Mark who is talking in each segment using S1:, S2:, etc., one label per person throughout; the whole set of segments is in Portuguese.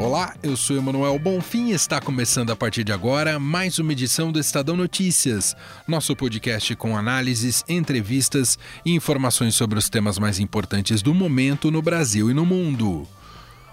S1: Olá, eu sou Emanuel Bonfim e está começando a partir de agora mais uma edição do Estadão Notícias, nosso podcast com análises, entrevistas e informações sobre os temas mais importantes do momento no Brasil e no mundo.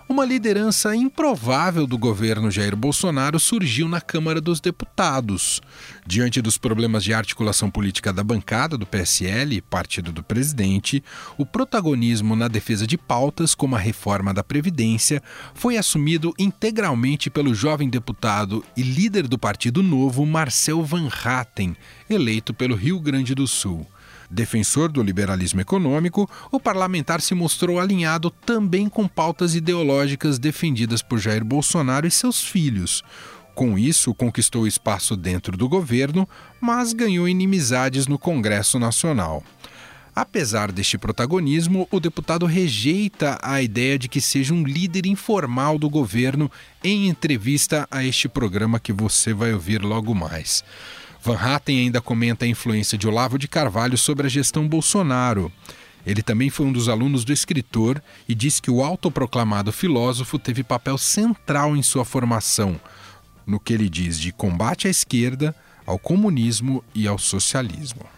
S1: Uma liderança improvável do governo Jair Bolsonaro surgiu na Câmara dos Deputados. Diante dos problemas de articulação política da bancada do PSL, partido do presidente, o protagonismo na defesa de pautas como a reforma da Previdência foi assumido integralmente pelo jovem deputado e líder do Partido Novo, Marcel Van Hatten, eleito pelo Rio Grande do Sul. Defensor do liberalismo econômico, o parlamentar se mostrou alinhado também com pautas ideológicas defendidas por Jair Bolsonaro e seus filhos. Com isso, conquistou espaço dentro do governo, mas ganhou inimizades no Congresso Nacional. Apesar deste protagonismo, o deputado rejeita a ideia de que seja um líder informal do governo em entrevista a este programa que você vai ouvir logo mais. Van Hatten ainda comenta a influência de Olavo de Carvalho sobre a gestão Bolsonaro. Ele também foi um dos alunos do escritor e diz que o autoproclamado filósofo teve papel central em sua formação, no que ele diz de combate à esquerda, ao comunismo e ao socialismo.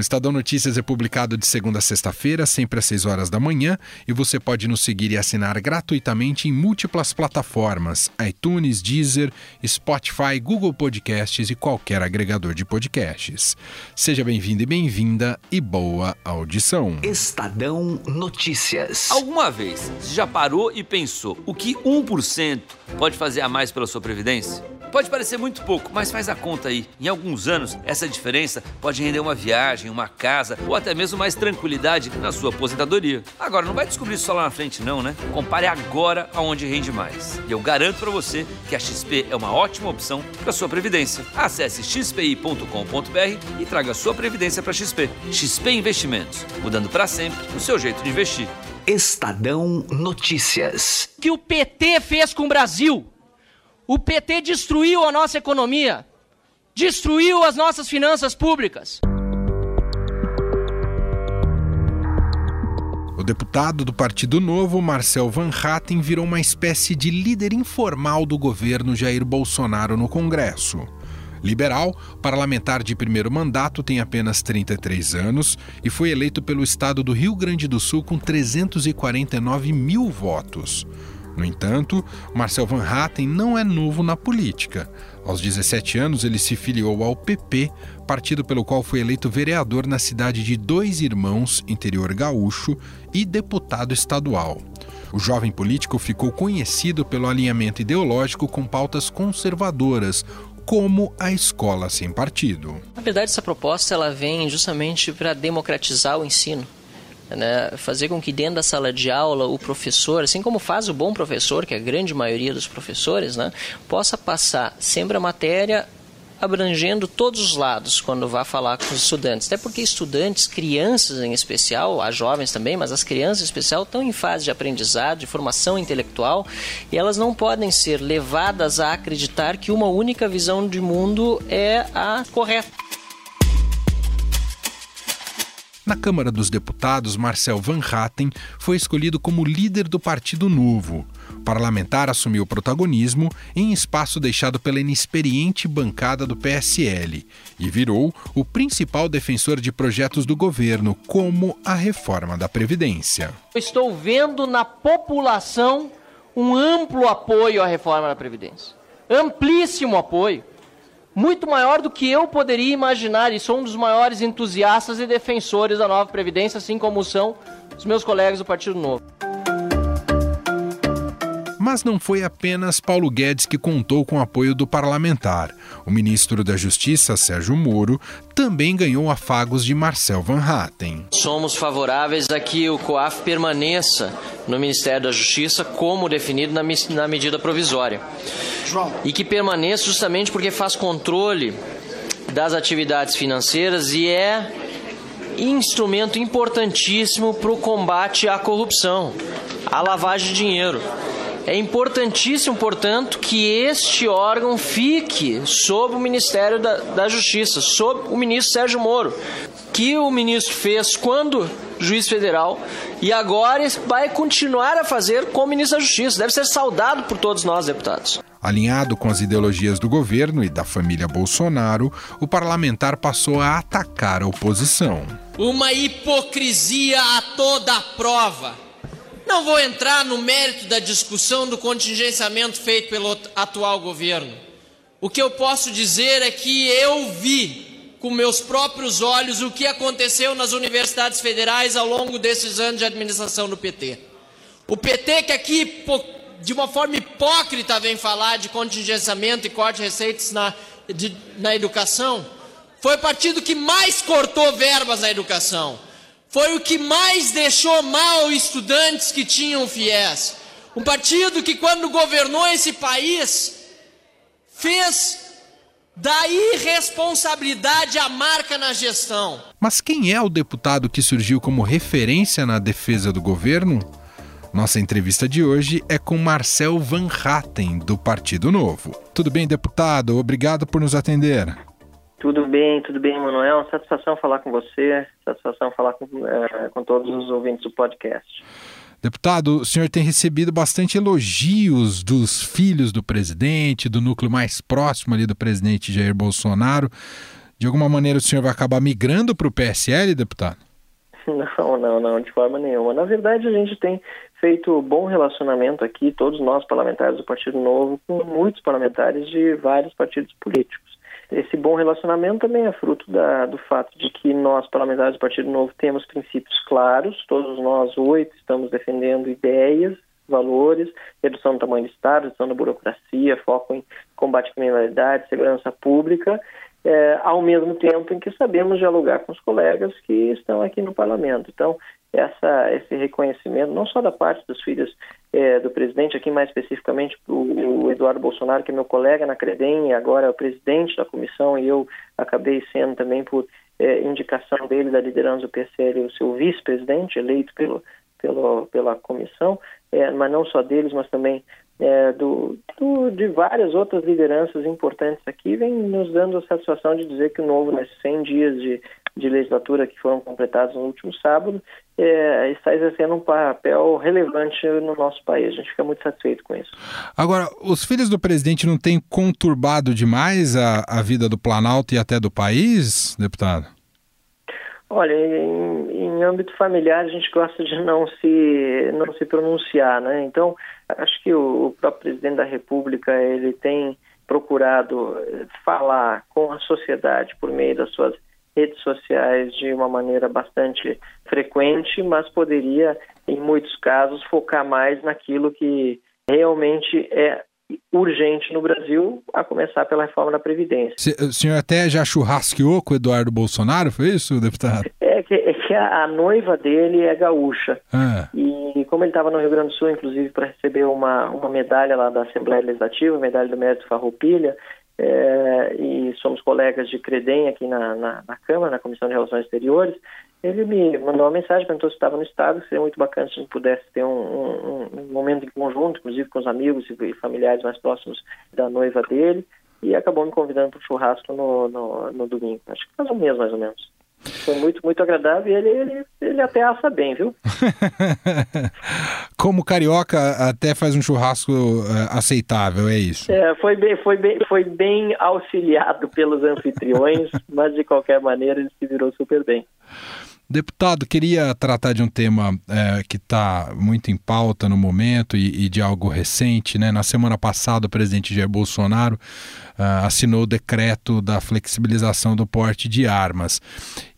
S1: O Estadão Notícias é publicado de segunda a sexta-feira, sempre às 6 horas da manhã, e você pode nos seguir e assinar gratuitamente em múltiplas plataformas: iTunes, Deezer, Spotify, Google Podcasts e qualquer agregador de podcasts. Seja bem-vindo e bem-vinda e boa audição.
S2: Estadão Notícias.
S3: Alguma vez você já parou e pensou o que 1% pode fazer a mais pela sua previdência? Pode parecer muito pouco, mas faz a conta aí. Em alguns anos, essa diferença pode render uma viagem, uma casa ou até mesmo mais tranquilidade na sua aposentadoria. Agora, não vai descobrir isso só lá na frente, não, né? Compare agora aonde rende mais. E eu garanto para você que a XP é uma ótima opção para sua previdência. Acesse xpi.com.br e traga sua previdência para XP. XP Investimentos, mudando para sempre o seu jeito de investir.
S2: Estadão Notícias.
S4: O que o PT fez com o Brasil? O PT destruiu a nossa economia, destruiu as nossas finanças públicas.
S1: O deputado do Partido Novo, Marcel Van Hatten, virou uma espécie de líder informal do governo Jair Bolsonaro no Congresso. Liberal, parlamentar de primeiro mandato, tem apenas 33 anos e foi eleito pelo estado do Rio Grande do Sul com 349 mil votos. No entanto, Marcel Van Hatten não é novo na política. Aos 17 anos, ele se filiou ao PP, partido pelo qual foi eleito vereador na cidade de Dois Irmãos, interior gaúcho, e deputado estadual. O jovem político ficou conhecido pelo alinhamento ideológico com pautas conservadoras, como a escola sem partido.
S4: Na verdade, essa proposta ela vem justamente para democratizar o ensino né, fazer com que dentro da sala de aula o professor, assim como faz o bom professor, que é a grande maioria dos professores, né, possa passar sempre a matéria abrangendo todos os lados quando vá falar com os estudantes. Até porque estudantes, crianças em especial, as jovens também, mas as crianças em especial, estão em fase de aprendizado, de formação intelectual, e elas não podem ser levadas a acreditar que uma única visão de mundo é a correta.
S1: Na Câmara dos Deputados, Marcel Van Hatten foi escolhido como líder do Partido Novo. O parlamentar assumiu o protagonismo em espaço deixado pela inexperiente bancada do PSL e virou o principal defensor de projetos do governo, como a reforma da Previdência.
S4: Estou vendo na população um amplo apoio à reforma da Previdência. Amplíssimo apoio muito maior do que eu poderia imaginar, e sou um dos maiores entusiastas e defensores da nova Previdência, assim como são os meus colegas do Partido Novo.
S1: Mas não foi apenas Paulo Guedes que contou com o apoio do parlamentar. O ministro da Justiça, Sérgio Moro, também ganhou afagos de Marcel Van Hatten.
S4: Somos favoráveis a que o COAF permaneça no Ministério da Justiça como definido na, na medida provisória. João. E que permaneça justamente porque faz controle das atividades financeiras e é instrumento importantíssimo para o combate à corrupção, à lavagem de dinheiro. É importantíssimo, portanto, que este órgão fique sob o Ministério da, da Justiça, sob o ministro Sérgio Moro, que o ministro fez quando juiz federal e agora vai continuar a fazer como ministro da Justiça. Deve ser saudado por todos nós, deputados.
S1: Alinhado com as ideologias do governo e da família Bolsonaro, o parlamentar passou a atacar a oposição.
S5: Uma hipocrisia a toda prova. Não vou entrar no mérito da discussão do contingenciamento feito pelo atual governo. O que eu posso dizer é que eu vi com meus próprios olhos o que aconteceu nas universidades federais ao longo desses anos de administração do PT. O PT que aqui de uma forma hipócrita vem falar de contingenciamento e corte de receitas na, de, na educação, foi o partido que mais cortou verbas na educação. Foi o que mais deixou mal estudantes que tinham FIES. Um partido que, quando governou esse país, fez da irresponsabilidade a marca na gestão.
S1: Mas quem é o deputado que surgiu como referência na defesa do governo? Nossa entrevista de hoje é com Marcel Van Hatten, do Partido Novo. Tudo bem, deputado? Obrigado por nos atender.
S6: Tudo bem, tudo bem, Manuel. Satisfação falar com você, satisfação falar com, é, com todos os ouvintes do podcast.
S1: Deputado, o senhor tem recebido bastante elogios dos filhos do presidente, do núcleo mais próximo ali do presidente Jair Bolsonaro. De alguma maneira o senhor vai acabar migrando para o PSL, deputado?
S6: Não, não, não, de forma nenhuma. Na verdade, a gente tem feito bom relacionamento aqui, todos nós parlamentares do Partido Novo, com muitos parlamentares de vários partidos políticos. Esse bom relacionamento também é fruto da, do fato de que nós, parlamentares do Partido Novo, temos princípios claros, todos nós oito estamos defendendo ideias, valores, redução do tamanho do Estado, redução da burocracia, foco em combate à criminalidade, segurança pública, é, ao mesmo tempo em que sabemos dialogar com os colegas que estão aqui no parlamento. Então, essa, esse reconhecimento, não só da parte dos filhos é, do presidente, aqui mais especificamente o, o, Eduardo Bolsonaro, que é meu colega na Credem e agora é o presidente da comissão, e eu acabei sendo também por é, indicação dele da liderança do PSL, o seu vice-presidente, eleito pelo, pelo, pela comissão, é, mas não só deles, mas também é, do, do, de várias outras lideranças importantes aqui, vem nos dando a satisfação de dizer que o novo, nesses 100 dias de, de legislatura que foram completados no último sábado, é, está exercendo um papel relevante no nosso país. A gente fica muito satisfeito com isso.
S1: Agora, os filhos do presidente não têm conturbado demais a, a vida do Planalto e até do país, deputado?
S6: Olha, em, em âmbito familiar a gente gosta de não se não se pronunciar, né? Então acho que o, o próprio presidente da República ele tem procurado eh, falar com a sociedade por meio das suas redes sociais de uma maneira bastante frequente, mas poderia, em muitos casos, focar mais naquilo que realmente é urgente no Brasil, a começar pela reforma da Previdência.
S1: O senhor até já churrasqueou com o Eduardo Bolsonaro, foi isso, deputado?
S6: É que, é que a, a, noiva dele é gaúcha. Ah. E como ele estava no Rio Grande do Sul, inclusive, para receber uma, uma medalha lá da Assembleia Legislativa, medalha do Mérito Farroupilha, é, e somos colegas de Credem aqui na, na, na, Câmara, na Comissão de Relações Exteriores, ele me mandou uma mensagem, perguntou se estava no Estado, seria muito bacana se a gente pudesse ter um, um, um momento em conjunto, inclusive com os amigos e familiares mais próximos da noiva dele, e acabou me convidando para o churrasco no, no, no domingo. Acho que faz um mês mais ou menos. Foi muito, muito agradável e ele, ele, ele até assa bem, viu?
S1: Como carioca, até faz um churrasco uh, aceitável, é isso?
S6: É, foi bem, foi bem, foi bem auxiliado pelos anfitriões, mas de qualquer maneira ele se virou super bem.
S1: Deputado, queria tratar de um tema é, que está muito em pauta no momento e, e, de algo recente. Né? Na semana passada, o presidente Jair Bolsonaro uh, assinou o decreto da flexibilização do porte de armas.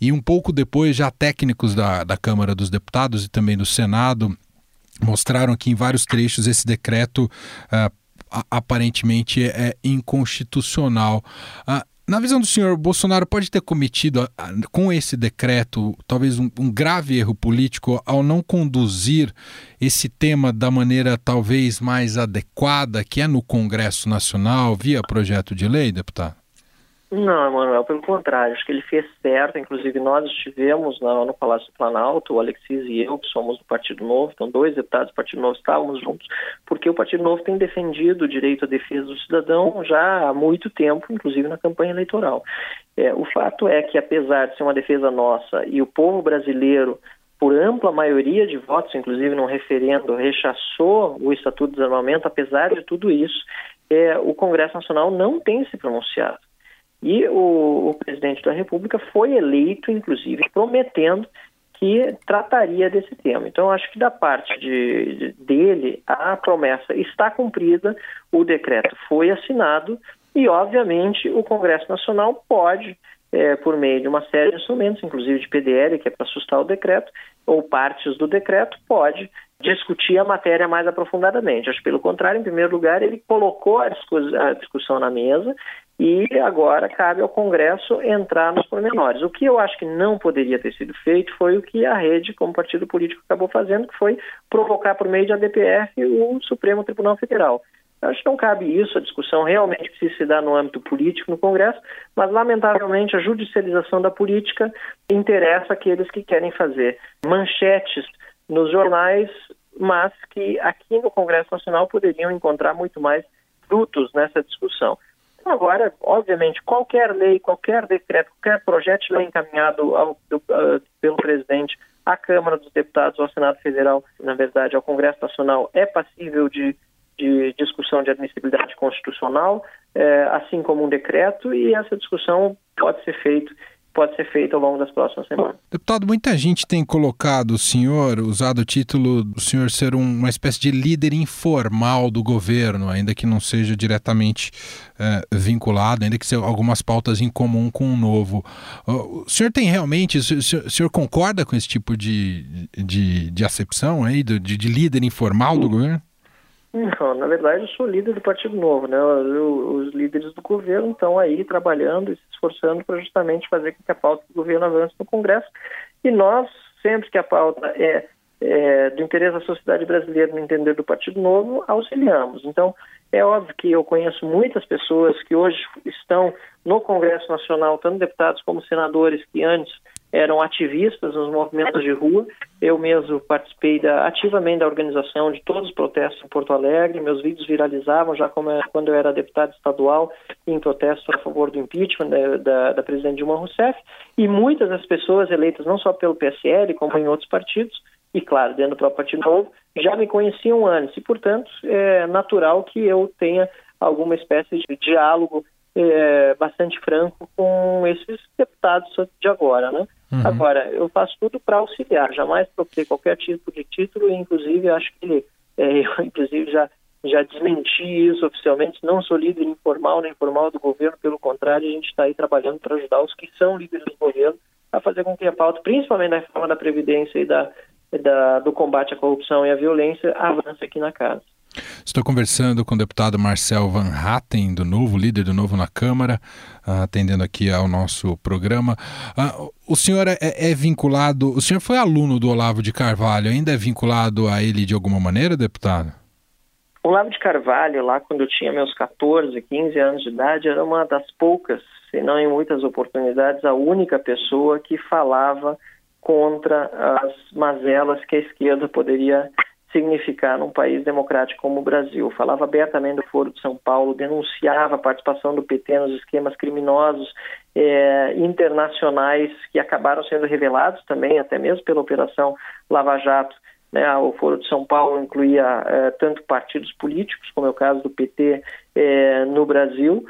S1: E um pouco depois, já técnicos da, da Câmara dos Deputados e também do Senado mostraram que em vários trechos esse decreto uh, aparentemente é inconstitucional. Uh, na visão do senhor, Bolsonaro pode ter cometido, com esse decreto, talvez um, um, grave erro político ao não conduzir esse tema da maneira talvez mais adequada, que é no Congresso Nacional, via projeto de lei, deputado?
S6: Não, Emanuel, pelo contrário, acho que ele fez certo. Inclusive, nós estivemos no, no Palácio do Planalto, o Alexis e eu, que somos do Partido Novo, então, dois deputados do Partido Novo estávamos juntos, porque o Partido Novo tem defendido o direito à defesa do cidadão já há muito tempo, inclusive na campanha eleitoral. É, o fato é que, apesar de ser uma defesa nossa e o povo brasileiro por ampla maioria de votos, inclusive num referendo, rechaçou o Estatuto de Desarmamento, apesar de tudo isso, é, o Congresso Nacional não tem se pronunciado. E o, o presidente da República foi eleito, inclusive, prometendo que trataria desse tema. Então, acho que da parte de, de, dele, a promessa está cumprida, o decreto foi assinado e, obviamente, o Congresso Nacional pode, é, por meio de uma série de instrumentos, inclusive de PDL, que é para assustar o decreto, ou partes do decreto, pode discutir a matéria mais aprofundadamente. Acho pelo contrário, em primeiro lugar, ele colocou a, discussão na mesa e agora cabe ao Congresso entrar nos pormenores. O que eu acho que não poderia ter sido feito foi o que a rede, como partido político, acabou fazendo, que foi provocar por meio de ADPF o Supremo Tribunal Federal. Eu acho que não cabe isso, a discussão realmente precisa se dar no âmbito político no Congresso, mas lamentavelmente a judicialização da política interessa aqueles que querem fazer manchetes nos jornais, mas que aqui no Congresso Nacional poderiam encontrar muito mais frutos nessa discussão. Agora, obviamente, qualquer lei, qualquer decreto, qualquer projeto de lei encaminhado ao, do, uh, pelo presidente à Câmara dos Deputados ou ao Senado Federal, na verdade, ao Congresso Nacional, é passível de, de discussão de admissibilidade constitucional, eh, assim como um decreto, e essa discussão pode ser feita pode ser feito ao longo das próximas semanas.
S1: Deputado, muita gente tem colocado o senhor, usado o título do senhor ser um, uma espécie de líder informal do governo, ainda que não seja diretamente é, vinculado, ainda que seja algumas pautas em comum com o novo. O senhor tem realmente, o senhor, o senhor concorda com esse tipo de, de, de acepção aí, de, de líder informal do governo?
S6: Não, na verdade eu sou líder do Partido Novo, né? os líderes do governo estão aí trabalhando esforçando para justamente fazer com que a pauta do governo avance no Congresso. E nós, sempre que a pauta é, é do interesse da sociedade brasileira no entender do Partido Novo, auxiliamos. Então, é óbvio que eu conheço muitas pessoas que hoje estão no Congresso Nacional, tanto deputados como senadores, que antes eram ativistas nos movimentos de rua. Eu mesmo participei da, ativamente da organização de todos os protestos em Porto Alegre. Meus vídeos viralizavam já como, quando eu era deputado estadual em protesto a favor do impeachment da, da, da presidente Dilma Rousseff. E muitas das pessoas eleitas não só pelo PSL, como em outros partidos, e claro, dentro do próprio Partido Novo, já me conheciam antes. E, portanto, é natural que eu tenha alguma espécie de diálogo é, bastante franco com esses deputados de agora, né? Uhum. Agora, eu faço tudo para auxiliar, jamais obter qualquer tipo de título, e inclusive acho que é, eu inclusive já já desmenti isso oficialmente, não sou líder informal nem formal do governo, pelo contrário, a gente está aí trabalhando para ajudar os que são líderes do governo a fazer com que a pauta, principalmente da reforma da Previdência e da, da, do combate à corrupção e à violência, avance aqui na casa.
S1: Estou conversando com o deputado Marcel Van Hatten, do Novo, líder do Novo na Câmara, uh, atendendo aqui ao nosso programa. Uh, o senhor é, é, vinculado, o senhor foi aluno do Olavo de Carvalho, ainda é vinculado a ele de alguma maneira, deputado?
S6: Olavo de Carvalho, lá quando eu tinha meus 14, 15 anos de idade, era uma das poucas, se não em muitas oportunidades, a única pessoa que falava contra as mazelas que a esquerda poderia significar num país democrático como o Brasil. Falava abertamente do Foro de São Paulo, denunciava a participação do PT nos esquemas criminosos é, internacionais que acabaram sendo revelados também, até mesmo pela Operação Lava Jato. Né, o Foro de São Paulo incluía é, tanto partidos políticos, como é o caso do PT é, no Brasil,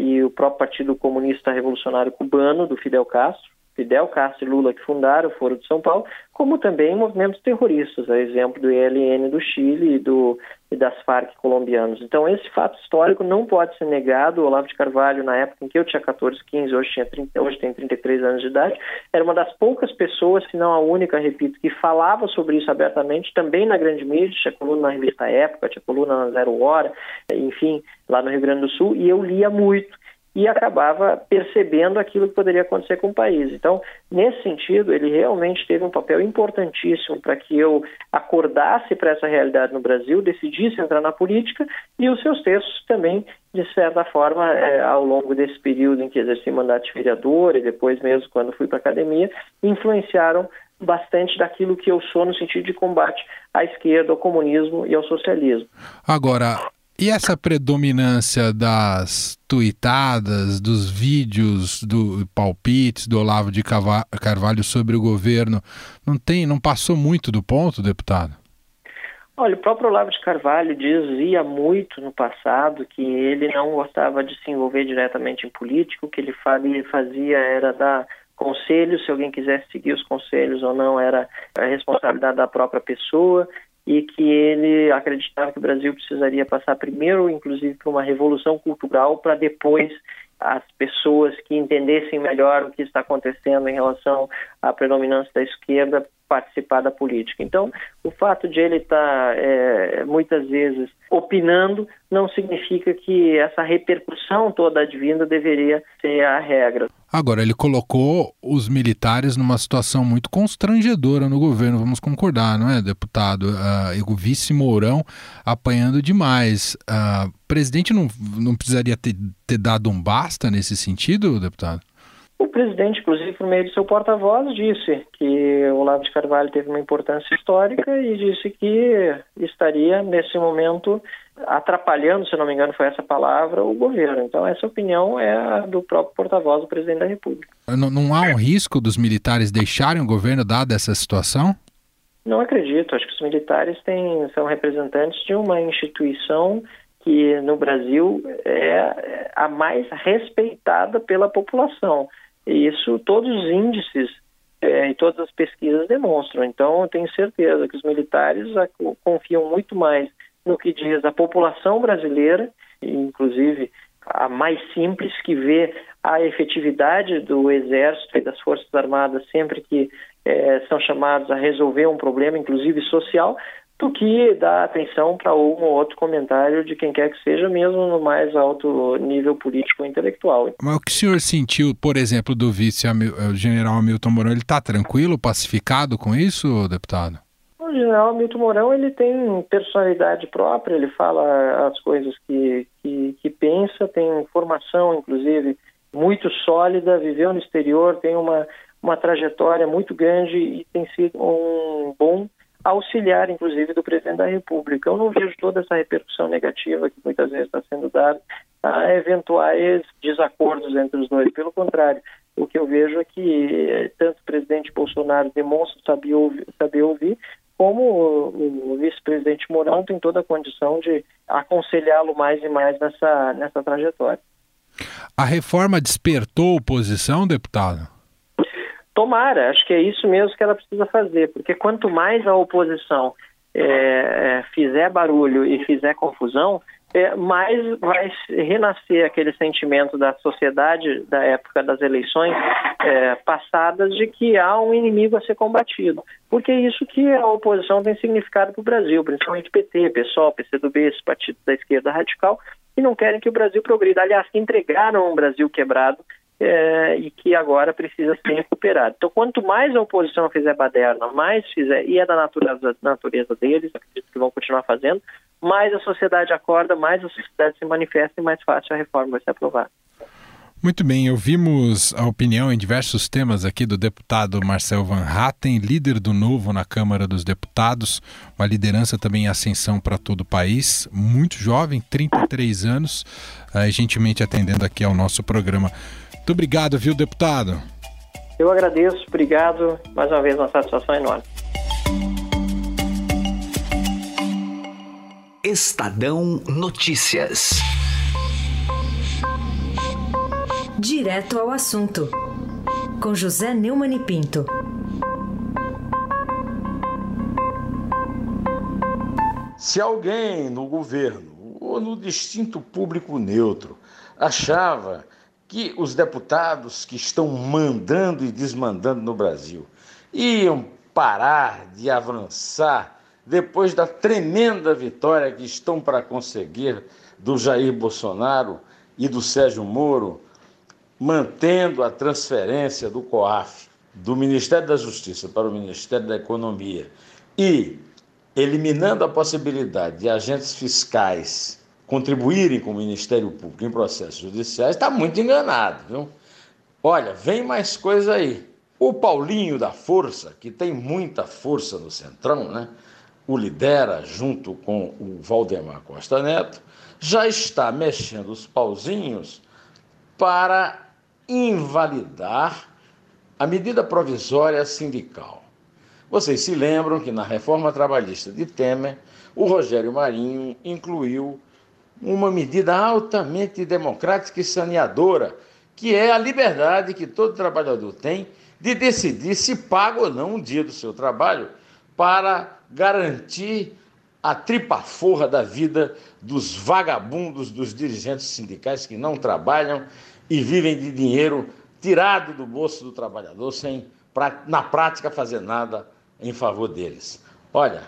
S6: e o próprio Partido Comunista Revolucionário Cubano, do Fidel Castro, Fidel Castro e Lula que fundaram o Foro de São Paulo, como também movimentos terroristas, a exemplo do ELN do Chile e, do, e das Farc colombianos. Então, esse fato histórico não pode ser negado. O Olavo de Carvalho, na época em que eu tinha 14, 15, hoje, tinha 30, hoje tem 33 anos de idade, era uma das poucas pessoas, se não a única, repito, que falava sobre isso abertamente, também na grande mídia, tinha coluna na revista Época, tinha coluna na Zero Hora, enfim, lá no Rio Grande do Sul, e eu lia muito. E acabava percebendo aquilo que poderia acontecer com o país. Então, nesse sentido, ele realmente teve um papel importantíssimo para que eu acordasse para essa realidade no Brasil, decidisse entrar na política e os seus textos também, de certa forma, é, ao longo desse período em que exerci mandato de vereador e depois mesmo quando fui para a academia, influenciaram bastante daquilo que eu sou no sentido de combate à esquerda, ao comunismo e ao socialismo.
S1: Agora, e essa predominância das tuitadas, dos vídeos, do palpites do Olavo de Carvalho sobre o governo, não tem, não passou muito do ponto, deputado?
S6: Olha, o próprio Olavo de Carvalho dizia muito no passado que ele não gostava de se envolver diretamente em político, o que ele fazia era dar conselhos, se alguém quisesse seguir os conselhos ou não, era a responsabilidade da própria pessoa e que ele acreditava que o Brasil precisaria passar primeiro, inclusive, por uma revolução cultural para depois as pessoas que entendessem melhor o que está acontecendo em relação à predominância da esquerda participar da política. Então, o fato de ele estar é, muitas vezes opinando não significa que essa repercussão toda advinda deveria ser a regra.
S1: Agora, ele colocou os militares numa situação muito constrangedora no governo, vamos concordar, não é, deputado? Uh, o vice Mourão apanhando demais. Uh, o presidente não, não precisaria ter, ter dado um basta nesse sentido, deputado?
S6: O presidente, inclusive, por meio de seu porta-voz, disse que o Olavo de Carvalho teve uma importância histórica e disse que estaria, nesse momento, atrapalhando, se não me engano foi essa palavra, o governo. Então, essa opinião é a do próprio porta-voz do presidente da República.
S1: Não, não há um risco dos militares deixarem o governo, dada essa situação?
S6: Não acredito. Acho que os militares têm, são representantes de uma instituição que no Brasil é a mais respeitada pela população. E isso todos os índices é, e todas as pesquisas demonstram. Então, eu tenho certeza que os militares confiam muito mais no que diz a população brasileira, inclusive a mais simples, que vê a efetividade do Exército e das Forças Armadas sempre que é, são chamados a resolver um problema, inclusive social, do que dar atenção para um ou outro comentário de quem quer que seja, mesmo no mais alto nível político ou intelectual.
S1: Mas o que o senhor sentiu, por exemplo, do vice-general eh, Hamilton Mourão, ele está tranquilo, pacificado com isso, deputado?
S6: O general Hamilton Mourão ele tem personalidade própria, ele fala as coisas que, que, que pensa, tem formação, inclusive, muito sólida, viveu no exterior, tem uma, uma trajetória muito grande e tem sido um bom auxiliar, inclusive, do presidente da República. Eu não vejo toda essa repercussão negativa que muitas vezes está sendo dada a eventuais desacordos entre os dois. Pelo contrário, o que eu vejo é que eh, tanto o presidente Bolsonaro demonstra saber ouvir, saber ouvir como o, vice-presidente Mourão tem toda a condição de aconselhá-lo mais e mais nessa, nessa trajetória.
S1: A reforma despertou oposição, deputado?
S6: Tomara, acho que é isso mesmo que ela precisa fazer, porque quanto mais a oposição é, é, fizer barulho e fizer confusão, é, mais vai renascer aquele sentimento da sociedade da época das eleições é, passadas de que há um inimigo a ser combatido. Porque é isso que a oposição tem significado para o Brasil, principalmente PT, PSOL, PCdoB, esses partidos da esquerda radical, que não querem que o Brasil progrida. Aliás, que entregaram um Brasil quebrado é, e que agora precisa ser recuperado. Então, quanto mais a oposição fizer baderna, mais fizer, e é da natureza, natureza deles, acredito que vão continuar fazendo, mais a sociedade acorda, mais a sociedade se manifesta e mais fácil a reforma vai ser aprovada.
S1: Muito bem, ouvimos a opinião em diversos temas aqui do deputado Marcel Van Hatten, líder do Novo na Câmara dos Deputados, uma liderança também em ascensão para todo o país, muito jovem, 33 anos, uh, gentilmente atendendo aqui ao nosso programa. Muito obrigado, viu, deputado?
S6: Eu agradeço, obrigado. Mais uma vez, uma satisfação enorme.
S2: Estadão Notícias.
S7: Direto ao assunto, com José Neumann e Pinto.
S8: Se alguém no governo ou no distinto público neutro achava que os deputados que estão mandando e desmandando no Brasil iam parar de avançar depois da tremenda vitória que estão para conseguir do Jair Bolsonaro e do Sérgio Moro mantendo a transferência do COAF do Ministério da Justiça para o Ministério da Economia e eliminando a possibilidade de agentes fiscais contribuírem com o Ministério Público em processos judiciais, está muito enganado, viu? Olha, vem mais coisa aí. O Paulinho da Força, que tem muita força no Centrão, né? O lidera junto com o Valdemar Costa Neto, já está mexendo os pauzinhos para invalidar a medida provisória sindical. Vocês se lembram que na reforma trabalhista de Temer, o Rogério Marinho incluiu uma medida altamente democrática e saneadora, que é a liberdade que todo trabalhador tem de decidir se paga ou não um dia do seu trabalho para garantir a tripaforra da vida dos vagabundos, dos dirigentes sindicais que não trabalham e vivem de dinheiro tirado do bolso do trabalhador sem, na prática, fazer nada em favor deles. Olha,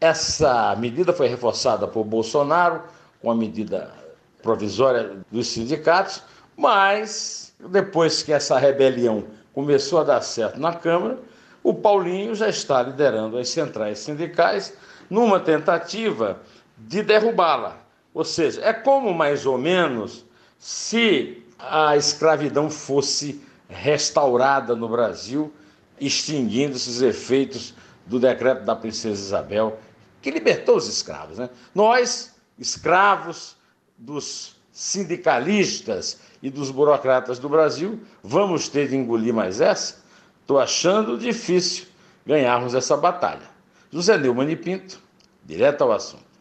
S8: essa medida foi reforçada por Bolsonaro com a medida provisória dos sindicatos, mas depois que essa rebelião começou a dar certo na Câmara, o Paulinho já está liderando as centrais sindicais numa tentativa de derrubá-la. Ou seja, é como mais ou menos se a escravidão fosse restaurada no Brasil, extinguindo-se os efeitos do decreto da princesa Isabel, que libertou os escravos. Né? Nós, escravos dos sindicalistas e dos burocratas do Brasil, vamos ter de engolir mais essa? Estou achando difícil ganharmos essa batalha. José Neumann e Pinto, direto ao assunto.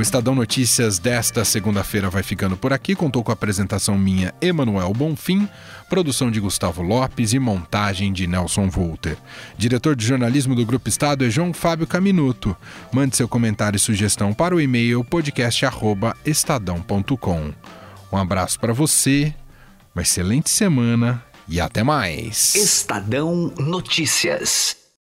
S1: O Estadão Notícias desta segunda-feira vai ficando por aqui. Contou com a apresentação minha, Emanuel Bonfim, produção de Gustavo Lopes e montagem de Nelson Volter. Diretor de jornalismo do Grupo Estado é João Fábio Caminuto. Mande seu comentário e sugestão para o e-mail podcast@estadão.com. Um abraço para você, uma excelente semana e até mais.
S2: Estadão Notícias.